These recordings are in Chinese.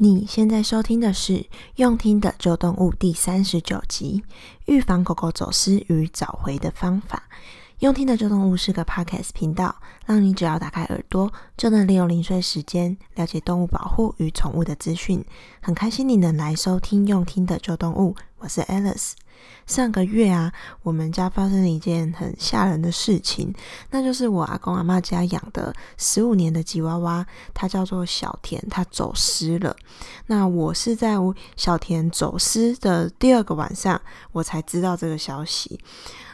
你现在收听的是《用听的旧动物》第三十九集：预防狗狗走失与找回的方法。用听的旧动物是个 Podcast 频道，让你只要打开耳朵，就能利用零碎时间了解动物保护与宠物的资讯。很开心你能来收听用听的旧动物，我是 Alice。上个月啊，我们家发生了一件很吓人的事情，那就是我阿公阿妈家养的十五年的吉娃娃，它叫做小田，它走失了。那我是在小田走失的第二个晚上，我才知道这个消息。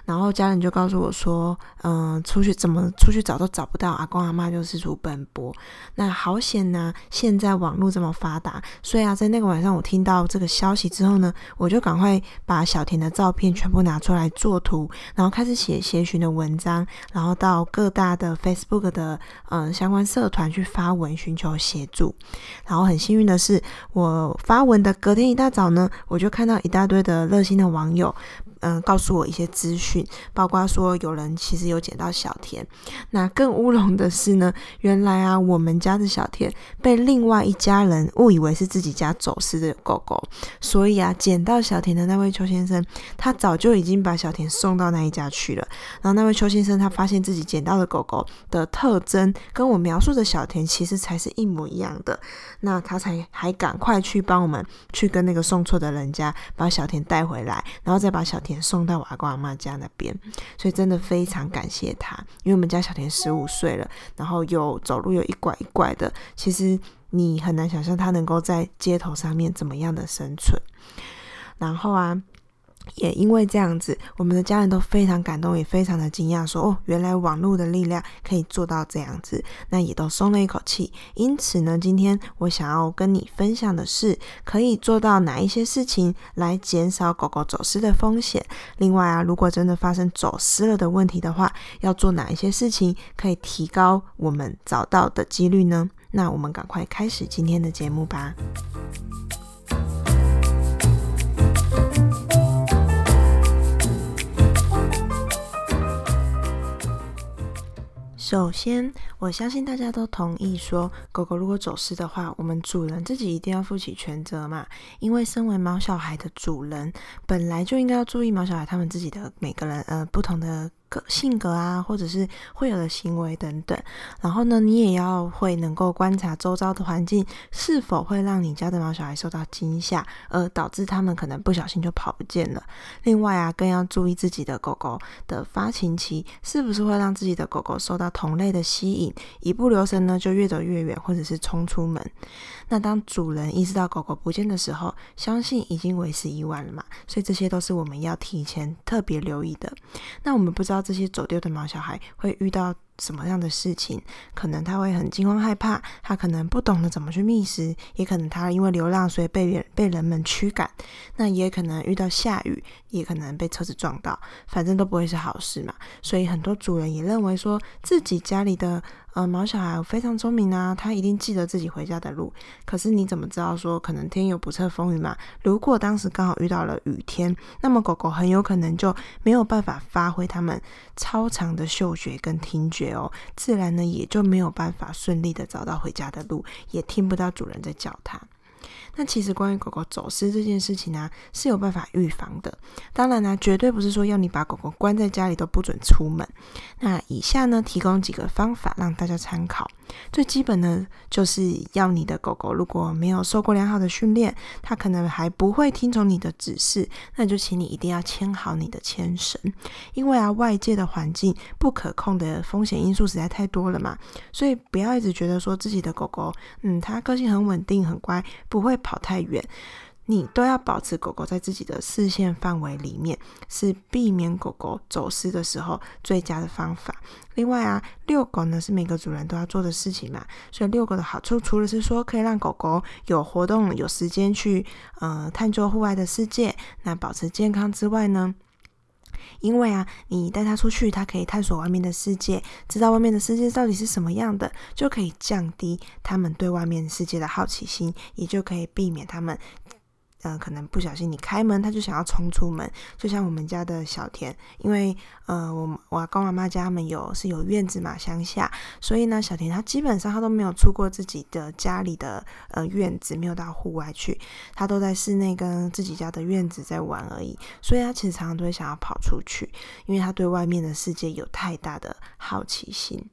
然后家人就告诉我说，嗯、出去怎么出去找都找不到，阿公阿妈就四处奔波。那好险呐、现在网络这么发达，所以啊，在那个晚上我听到这个消息之后呢，我就赶快把小田的照片全部拿出来做图，然后开始写协寻的文章，然后到各大的 Facebook 的嗯、呃、相关社团去发文寻求协助。然后很幸运的是，我发文的隔天一大早呢，我就看到一大堆的热心的网友。嗯，告诉我一些资讯，包括说有人其实有捡到小田。那更乌龙的是呢，原来啊，我们家的小田被另外一家人误以为是自己家走失的狗狗，所以啊，捡到小田的那位邱先生，他早就已经把小田送到那一家去了。然后那位邱先生他发现自己捡到的狗狗的特征跟我描述的小田其实才是一模一样的，那他才还赶快去帮我们去跟那个送错的人家把小田带回来，然后再把小田。送到我阿公阿妈家那边，所以真的非常感谢他，因为我们家小田十五岁了，然后又走路又一拐一拐的，其实你很难想象他能够在街头上面怎么样的生存，然后啊。也因为这样子，我们的家人都非常感动，也非常的惊讶，说哦，原来网络的力量可以做到这样子，那也都松了一口气。因此呢，今天我想要跟你分享的是，可以做到哪一些事情来减少狗狗走失的风险。另外啊，如果真的发生走失了的问题的话，要做哪一些事情可以提高我们找到的几率呢？那我们赶快开始今天的节目吧。首先，我相信大家都同意说，狗狗如果走失的话，我们主人自己一定要负起全责嘛。因为身为毛小孩的主人，本来就应该要注意毛小孩他们自己的每个人呃不同的。性格啊，或者是会有的行为等等，然后呢，你也要会能够观察周遭的环境是否会让你家的毛小孩受到惊吓，而导致他们可能不小心就跑不见了。另外啊，更要注意自己的狗狗的发情期是不是会让自己的狗狗受到同类的吸引，一不留神呢就越走越远，或者是冲出门。那当主人意识到狗狗不见的时候，相信已经为时已晚了嘛，所以这些都是我们要提前特别留意的。那我们不知道这些走丢的毛小孩会遇到什么样的事情，可能他会很惊慌害怕，他可能不懂得怎么去觅食，也可能他因为流浪所以被人被人们驱赶，那也可能遇到下雨，也可能被车子撞到，反正都不会是好事嘛。所以很多主人也认为说自己家里的。呃，毛小孩非常聪明啊，他一定记得自己回家的路。可是你怎么知道说可能天有不测风云嘛？如果当时刚好遇到了雨天，那么狗狗很有可能就没有办法发挥它们超长的嗅觉跟听觉哦，自然呢也就没有办法顺利的找到回家的路，也听不到主人在叫它。那其实关于狗狗走失这件事情呢、是有办法预防的。当然呢、绝对不是说要你把狗狗关在家里都不准出门。那以下呢，提供几个方法让大家参考。最基本的，就是要你的狗狗如果没有受过良好的训练，它可能还不会听从你的指示，那就请你一定要牵好你的牵绳。因为啊，外界的环境不可控的风险因素实在太多了嘛，所以不要一直觉得说自己的狗狗，嗯，它个性很稳定很乖，不会跑太远。你都要保持狗狗在自己的视线范围里面，是避免狗狗走失的时候最佳的方法。另外啊，遛狗呢是每个主人都要做的事情嘛，所以遛狗的好处除了是说可以让狗狗有活动、有时间去呃探究户外的世界，那保持健康之外呢，因为啊，你带他出去，他可以探索外面的世界，知道外面的世界到底是什么样的，就可以降低他们对外面世界的好奇心，也就可以避免他们。呃，可能不小心你开门，它就想要冲出门。就像我们家的小田，因为呃，我我阿公阿妈家他们有是有院子嘛，乡下，所以呢，小田他基本上他都没有出过自己的家里的呃院子，没有到户外去，他都在室内跟自己家的院子在玩而已。所以他其实常常都会想要跑出去，因为他对外面的世界有太大的好奇心。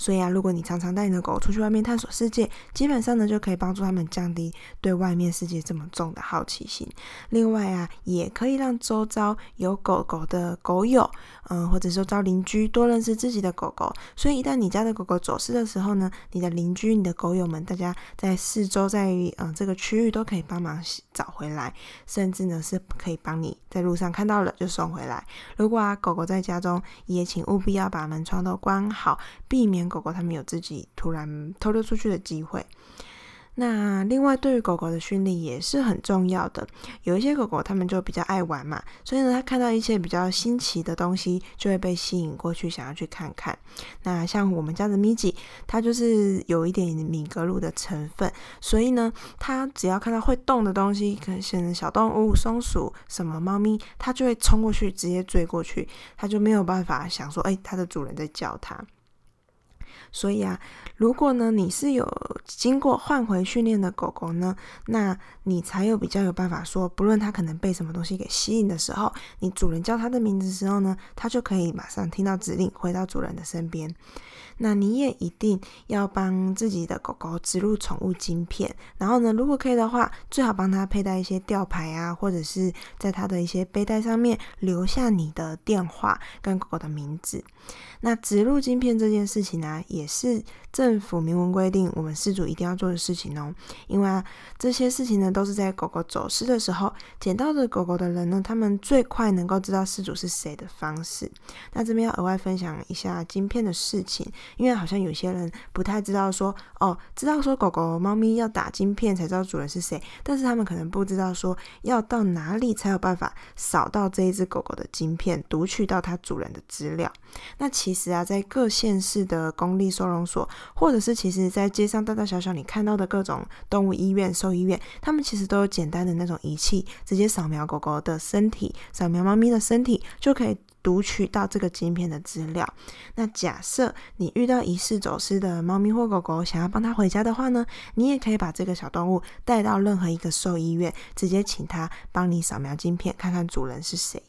所以啊，如果你常常带你的狗出去外面探索世界，基本上呢就可以帮助他们降低对外面世界这么重的好奇心。另外啊，也可以让周遭有狗狗的狗友，嗯，或者说周遭邻居多认识自己的狗狗。所以一旦你家的狗狗走失的时候呢，你的邻居、你的狗友们，大家在四周在于嗯这个区域都可以帮忙找回来，甚至呢是可以帮你在路上看到了就送回来。如果啊狗狗在家中，也请务必要把门窗都关好，避免。狗狗它们有自己突然偷溜出去的机会。那另外，对于狗狗的训练也是很重要的。有一些狗狗它们就比较爱玩嘛，所以呢，它看到一些比较新奇的东西，就会被吸引过去，想要去看看。那像我们家的咪吉，它就是有一点米格鲁的成分，所以呢，它只要看到会动的东西，可能是小动物、松鼠、什么猫咪，它就会冲过去，直接追过去，它就没有办法想说，哎，它的主人在叫它。所以啊，如果呢你是有经过换回训练的狗狗呢，那你才有比较有办法说，不论它可能被什么东西给吸引的时候，你主人叫它的名字的时候呢，它就可以马上听到指令，回到主人的身边。那你也一定要帮自己的狗狗植入宠物晶片，然后呢，如果可以的话，最好帮它佩戴一些吊牌啊，或者是在它的一些背带上面留下你的电话跟狗狗的名字。那植入晶片这件事情呢、也是政府明文规定我们饲主一定要做的事情哦。因为啊，这些事情呢，都是在狗狗走失的时候，捡到的狗狗的人呢，他们最快能够知道饲主是谁的方式。那这边要额外分享一下晶片的事情，因为好像有些人不太知道说，哦，知道说狗狗、猫咪要打晶片才知道主人是谁，但是他们可能不知道说要到哪里才有办法扫到这一只狗狗的晶片，读取到它主人的资料。那其实啊，在各县市的公立收容所，或者是其实在街上大大小小你看到的各种动物医院、兽医院，他们其实都有简单的那种仪器，直接扫描狗狗的身体，扫描猫咪的身体，就可以读取到这个晶片的资料。那假设你遇到疑似走失的猫咪或狗狗，想要帮它回家的话呢，你也可以把这个小动物带到任何一个兽医院，直接请它帮你扫描晶片，看看主人是谁。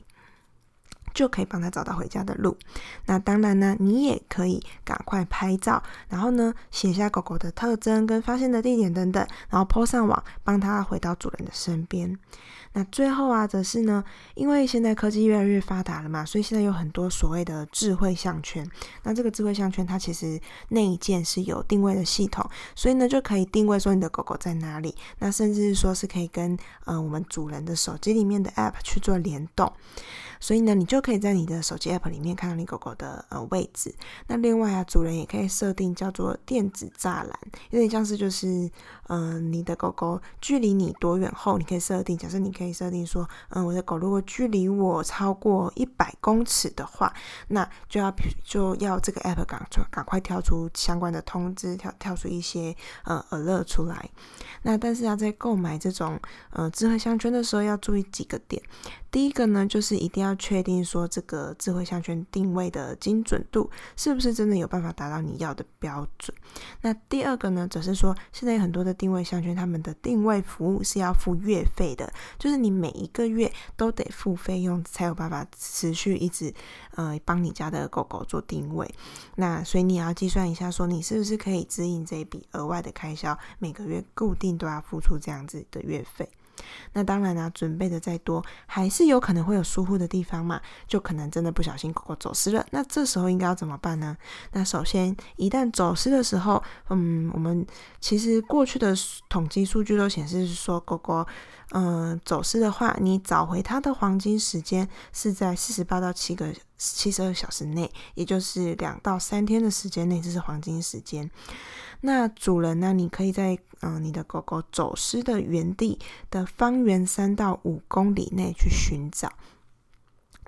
就可以帮他找到回家的路。那当然呢，你也可以赶快拍照，然后呢，写下狗狗的特征跟发现的地点等等，然后 po 上网，帮他回到主人的身边。那最后啊，则是呢，因为现在科技越来越发达了嘛，所以现在有很多所谓的智慧项圈。那这个智慧项圈，它其实内建是有定位的系统，所以呢，就可以定位说你的狗狗在哪里。那甚至说是可以跟呃我们主人的手机里面的 App 去做联动。所以呢，你就可以在你的手机 App 里面看到你狗狗的呃位置。那另外啊，主人也可以设定叫做电子栅栏，有点像是就是嗯、你的狗狗距离你多远后，你可以设定。假设你可以设定说，嗯，我的狗如果距离我超过一百公尺的话，那就要就要这个 App 赶赶快跳出相关的通知，跳跳出一些呃 alert 出来。那但是要在购买这种呃智慧项圈的时候，要注意几个点。第一个呢，就是一定要确定说这个智慧项圈定位的精准度是不是真的有办法达到你要的标准。那第二个呢，则是说现在有很多的定位项圈，他们的定位服务是要付月费的，就是你每一个月都得付费用才有办法持续一直呃帮你家的狗狗做定位。那所以你要计算一下，说你是不是可以支应这一笔额外的开销，每个月固定都要付出这样子的月费。那当然啦、准备的再多，还是有可能会有疏忽的地方嘛，就可能真的不小心狗狗走失了。那这时候应该要怎么办呢？那首先，一旦走失的时候，嗯，我们其实过去的统计数据都显示是说，狗狗，嗯，走失的话，你找回它的黄金时间是在四十八到七个七十二小时内，也就是两到三天的时间内，这是黄金时间。那主人呢？你可以在嗯、你的狗狗走失的原地的方圆三到五公里内去寻找。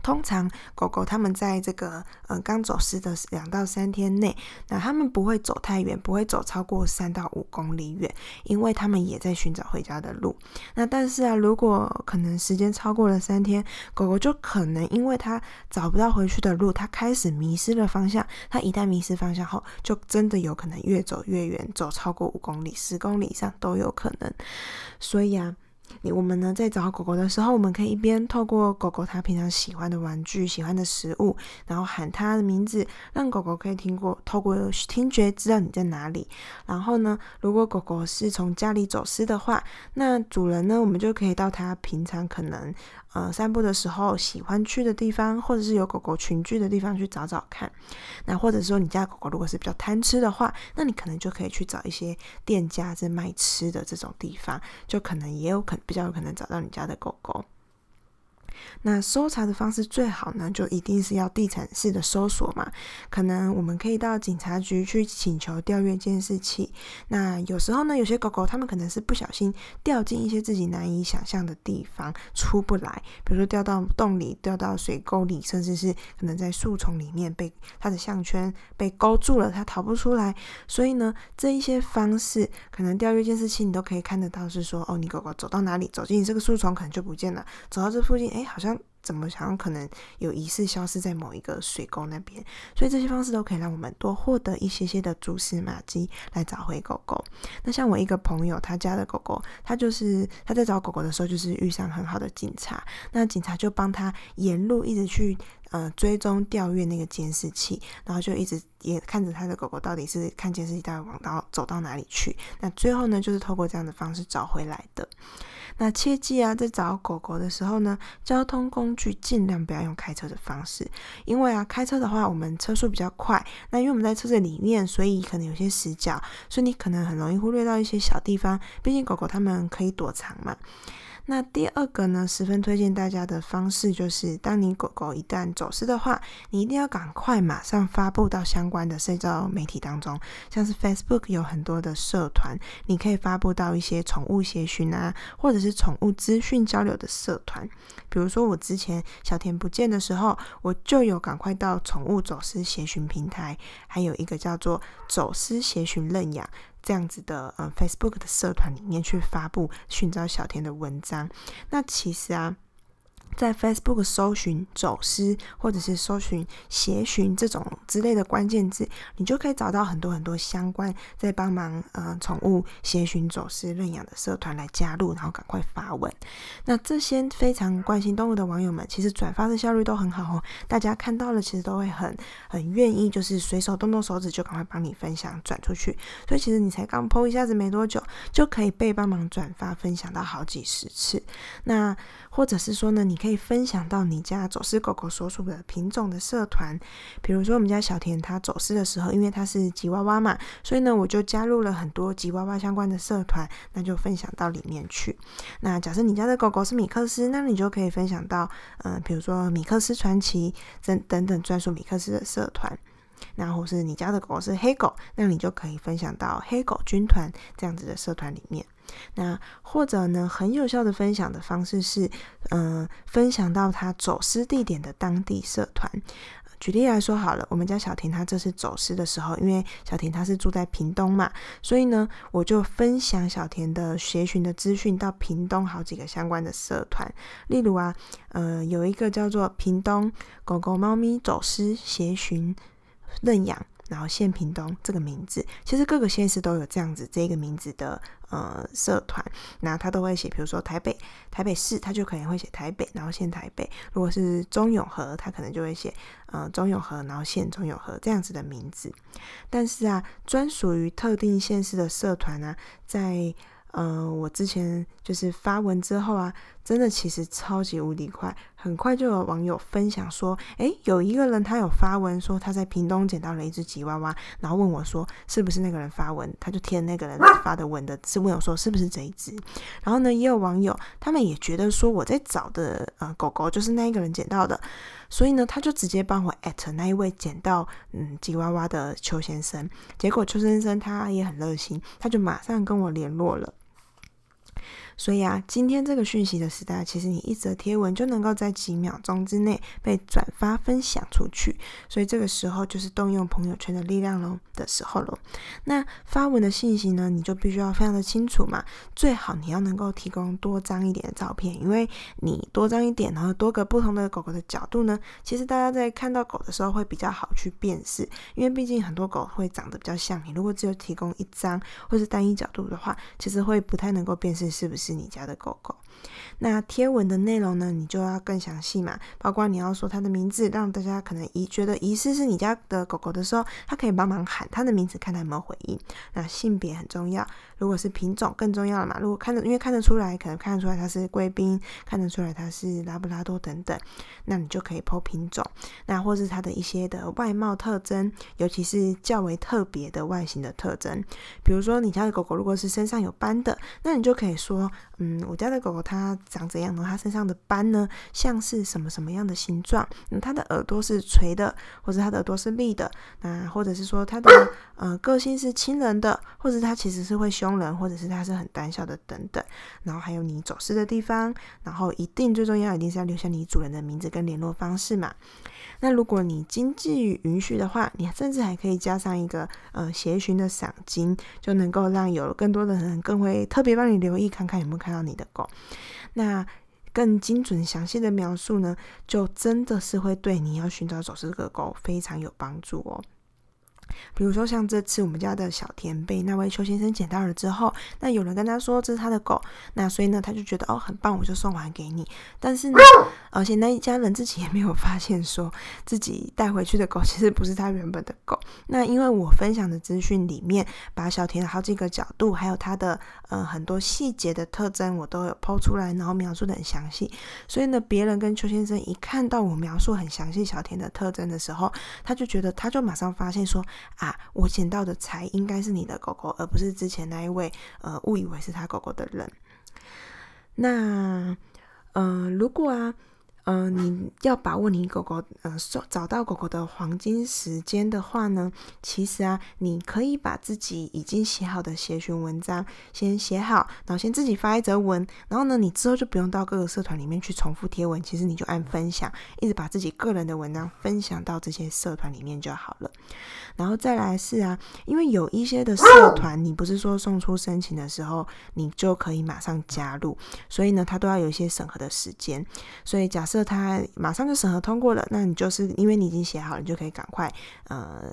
通常狗狗它们在这个呃刚走失的两到三天内，那它们不会走太远，不会走超过三到五公里远，因为它们也在寻找回家的路。那但是啊，如果可能时间超过了三天，狗狗就可能因为它找不到回去的路，它开始迷失了方向。它一旦迷失方向后，就真的有可能越走越远，走超过五公里、十公里以上都有可能。所以啊。你我们呢，在找狗狗的时候，我们可以一边透过狗狗它平常喜欢的玩具、喜欢的食物，然后喊它的名字，让狗狗可以听过，透过听觉知道你在哪里。然后呢，如果狗狗是从家里走失的话，那主人呢，我们就可以到它平常可能呃散步的时候喜欢去的地方，或者是有狗狗群聚的地方去找找看。那或者说你家狗狗如果是比较贪吃的话，那你可能就可以去找一些店家是卖吃的这种地方，就可能也有可。比较有可能找到你家的狗狗。那搜查的方式最好呢，就一定是要地毯式的搜索嘛。可能我们可以到警察局去请求调阅监视器。那有时候呢，有些狗狗它们可能是不小心掉进一些自己难以想象的地方出不来，比如说掉到洞里、掉到水沟里，甚至是可能在树丛里面被它的项圈被勾住了，它逃不出来。所以呢，这一些方式可能调阅监视器你都可以看得到，是说哦，你狗狗走到哪里，走进这个树丛可能就不见了，走到这附近，哎，好像。怎么想可能有疑似消失在某一个水沟那边，所以这些方式都可以让我们多获得一些些的蛛丝马迹来找回狗狗。那像我一个朋友，他家的狗狗，他就是他在找狗狗的时候，就是遇上很好的警察，那警察就帮他沿路一直去呃追踪调阅那个监视器，然后就一直也看着他的狗狗到底是看监视器到底往到走到哪里去。那最后呢，就是透过这样的方式找回来的。那切记啊，在找狗狗的时候呢，交通工具尽量不要用开车的方式，因为啊，开车的话我们车速比较快，那因为我们在车子里面，所以可能有些死角，所以你可能很容易忽略到一些小地方，毕竟狗狗它们可以躲藏嘛。那第二个呢，十分推荐大家的方式就是，当你狗狗一旦走失的话，你一定要赶快马上发布到相关的社交媒体当中，像是 Facebook 有很多的社团，你可以发布到一些宠物协寻啊，或者是宠物资讯交流的社团。比如说我之前小田不见的时候，我就有赶快到宠物走失协寻平台，还有一个叫做走失协寻认养。这样子的呃，Facebook 的社团里面去发布寻找小田的文章。那其实啊。在 Facebook 搜寻走私，或者是搜寻协寻这种之类的关键字，你就可以找到很多很多相关在帮忙呃宠物协寻走私认养的社团来加入，然后赶快发文。那这些非常关心动物的网友们，其实转发的效率都很好哦。大家看到了，其实都会很很愿意，就是随手动动手指就赶快帮你分享转出去。所以其实你才刚 PO 一下子没多久，就可以被帮忙转发分享到好几十次。那或者是说呢，你可以分享到你家走失狗狗所属的品种的社团，比如说我们家小田它走失的时候，因为它是吉娃娃嘛，所以呢我就加入了很多吉娃娃相关的社团，那就分享到里面去。那假设你家的狗狗是米克斯，那你就可以分享到，嗯、比如说米克斯传奇等等等专属米克斯的社团。那或是你家的狗狗是黑狗，那你就可以分享到黑狗军团这样子的社团里面。那或者呢，很有效的分享的方式是，嗯、呃，分享到他走失地点的当地社团。举例来说好了，我们家小婷她这次走失的时候，因为小婷她是住在屏东嘛，所以呢，我就分享小田的协寻的资讯到屏东好几个相关的社团。例如啊，呃，有一个叫做屏东狗狗猫咪走失协寻认养，然后县屏东这个名字，其实各个县市都有这样子这个名字的呃社团，那他都会写，比如说台北台北市，他就可能会写台北，然后县台北；如果是中永和，他可能就会写呃中永和，然后县中永和这样子的名字。但是啊，专属于特定县市的社团呢、啊，在呃我之前就是发文之后啊。真的其实超级无敌快，很快就有网友分享说，诶，有一个人他有发文说他在屏东捡到了一只吉娃娃，然后问我说是不是那个人发文，他就贴那个人发的文的，是问我说是不是这一只。然后呢，也有网友他们也觉得说我在找的呃狗狗就是那一个人捡到的，所以呢，他就直接帮我艾特那一位捡到嗯吉娃娃的邱先生。结果邱先生他也很热心，他就马上跟我联络了。所以啊，今天这个讯息的时代，其实你一则贴文就能够在几秒钟之内被转发分享出去。所以这个时候就是动用朋友圈的力量喽的时候喽。那发文的信息呢，你就必须要非常的清楚嘛，最好你要能够提供多张一点的照片，因为你多张一点，然后多个不同的狗狗的角度呢，其实大家在看到狗的时候会比较好去辨识，因为毕竟很多狗会长得比较像你。如果只有提供一张或是单一角度的话，其实会不太能够辨识是不是是你家的狗狗。那贴文的内容呢，你就要更详细嘛，包括你要说它的名字，让大家可能疑觉得疑似是你家的狗狗的时候，它可以帮忙喊它的名字，看它有没有回应。那性别很重要，如果是品种更重要了嘛。如果看得因为看得出来，可能看得出来它是贵宾，看得出来它是拉布拉多等等，那你就可以剖品种，那或是它的一些的外貌特征，尤其是较为特别的外形的特征，比如说你家的狗狗如果是身上有斑的，那你就可以说，嗯，我家的狗狗它。长怎样呢？它身上的斑呢，像是什么什么样的形状？嗯，它的耳朵是垂的，或者它的耳朵是立的，那或者是说它的呃个性是亲人的，或者它其实是会凶人，或者是它是很胆小的等等。然后还有你走失的地方，然后一定最重要一定是要留下你主人的名字跟联络方式嘛。那如果你经济允许的话，你甚至还可以加上一个呃协寻的赏金，就能够让有更多的人更会特别帮你留意，看看有没有看到你的狗。那更精准详细的描述呢，就真的是会对你要寻找走失的狗非常有帮助哦。比如说像这次我们家的小田被那位邱先生捡到了之后，那有人跟他说这是他的狗，那所以呢他就觉得哦很棒，我就送还给你。但是呢，而且那一家人自己也没有发现说自己带回去的狗其实不是他原本的狗。那因为我分享的资讯里面，把小田的好几个角度，还有他的呃很多细节的特征，我都有 po 出来，然后描述的很详细。所以呢，别人跟邱先生一看到我描述很详细小田的特征的时候，他就觉得他就马上发现说。啊，我捡到的才应该是你的狗狗，而不是之前那一位呃误以为是他狗狗的人。那嗯、呃，如果啊。嗯、你要把握你狗狗呃找到狗狗的黄金时间的话呢，其实啊，你可以把自己已经写好的协寻文章先写好，然后先自己发一则文，然后呢，你之后就不用到各个社团里面去重复贴文，其实你就按分享，一直把自己个人的文章分享到这些社团里面就好了。然后再来是啊，因为有一些的社团，你不是说送出申请的时候你就可以马上加入，所以呢，它都要有一些审核的时间，所以假设。这他马上就审核通过了，那你就是因为你已经写好了，你就可以赶快呃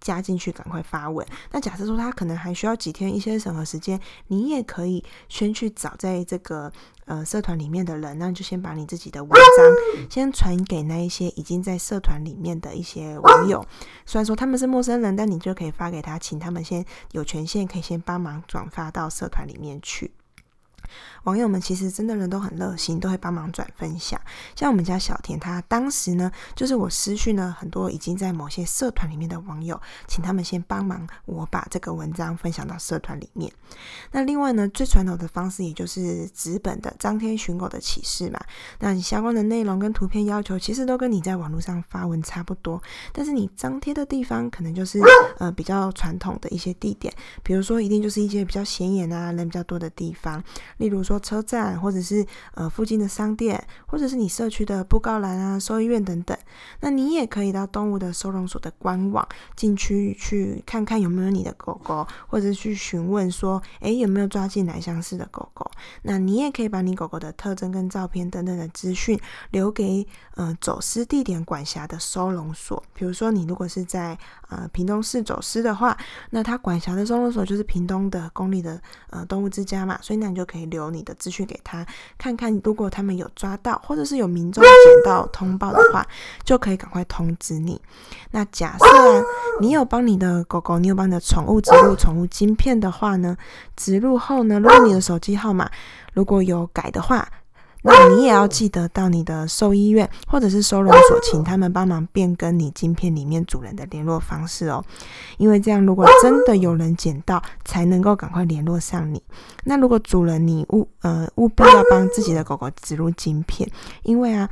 加进去，赶快发文。那假设说他可能还需要几天一些审核时间，你也可以先去找在这个呃社团里面的人，那你就先把你自己的文章先传给那一些已经在社团里面的一些网友。虽然说他们是陌生人，但你就可以发给他，请他们先有权限，可以先帮忙转发到社团里面去。网友们其实真的人都很热心，都会帮忙转分享。像我们家小田，他当时呢，就是我私讯了很多已经在某些社团里面的网友，请他们先帮忙我把这个文章分享到社团里面。那另外呢，最传统的方式也就是纸本的张贴寻狗的启事嘛。那你相关的内容跟图片要求，其实都跟你在网络上发文差不多，但是你张贴的地方可能就是 呃比较传统的一些地点，比如说一定就是一些比较显眼啊、人比较多的地方。例如说车站，或者是呃附近的商店，或者是你社区的布告栏啊、兽医院等等。那你也可以到动物的收容所的官网进去去看看有没有你的狗狗，或者去询问说，诶，有没有抓进来相似的狗狗。那你也可以把你狗狗的特征跟照片等等的资讯留给呃走私地点管辖的收容所。比如说你如果是在呃屏东市走私的话，那他管辖的收容所就是屏东的公立的呃动物之家嘛，所以那你就可以。留你的资讯给他看看，如果他们有抓到，或者是有民众捡到通报的话，就可以赶快通知你。那假设啊，你有帮你的狗狗，你有帮你的宠物植入宠物晶片的话呢，植入后呢，如果你的手机号码如果有改的话。那你也要记得到你的兽医院或者是收容所，请他们帮忙变更你晶片里面主人的联络方式哦，因为这样如果真的有人捡到，才能够赶快联络上你。那如果主人你务呃务必要帮自己的狗狗植入晶片，因为啊。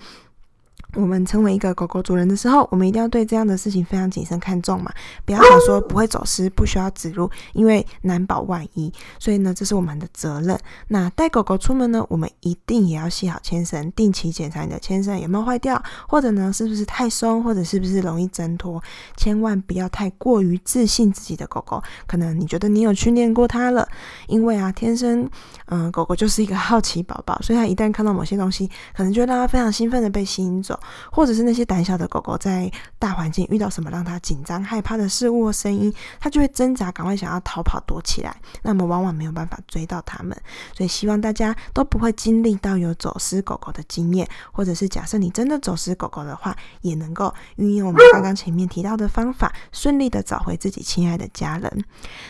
我们成为一个狗狗主人的时候，我们一定要对这样的事情非常谨慎看重嘛，不要想说不会走失，不需要指路，因为难保万一。所以呢，这是我们的责任。那带狗狗出门呢，我们一定也要系好牵绳，定期检查你的牵绳有没有坏掉，或者呢是不是太松，或者是不是容易挣脱。千万不要太过于自信自己的狗狗，可能你觉得你有训练过它了，因为啊，天生嗯、呃，狗狗就是一个好奇宝宝，所以它一旦看到某些东西，可能就会让它非常兴奋的被吸引走。或者是那些胆小的狗狗，在大环境遇到什么让它紧张害怕的事物或声音，它就会挣扎，赶快想要逃跑躲起来。那么往往没有办法追到它们。所以希望大家都不会经历到有走失狗狗的经验，或者是假设你真的走失狗狗的话，也能够运用我们刚刚前面提到的方法，顺利的找回自己亲爱的家人。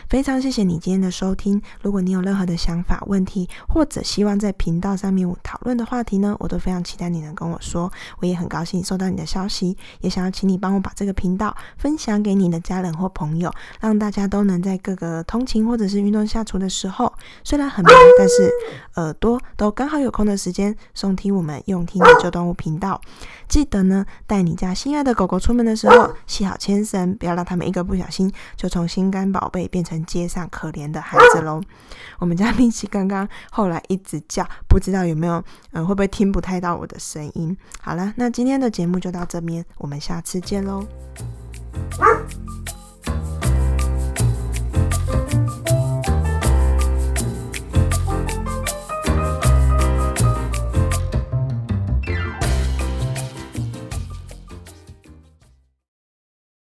非常谢谢你今天的收听。如果你有任何的想法、问题，或者希望在频道上面讨论的话题呢，我都非常期待你能跟我说。我也很高兴。收到你的消息，也想要请你帮我把这个频道分享给你的家人或朋友，让大家都能在各个通勤或者是运动下厨的时候，虽然很忙，但是耳朵都刚好有空的时间，收听我们用听的旧动物频道。记得呢，带你家心爱的狗狗出门的时候，系好牵绳，不要让他们一个不小心就从心肝宝贝变成街上可怜的孩子喽。我们家米奇刚刚后来一直叫，不知道有没有，嗯，会不会听不太到我的声音？好了，那今天的节目就到这边，我们下次见喽。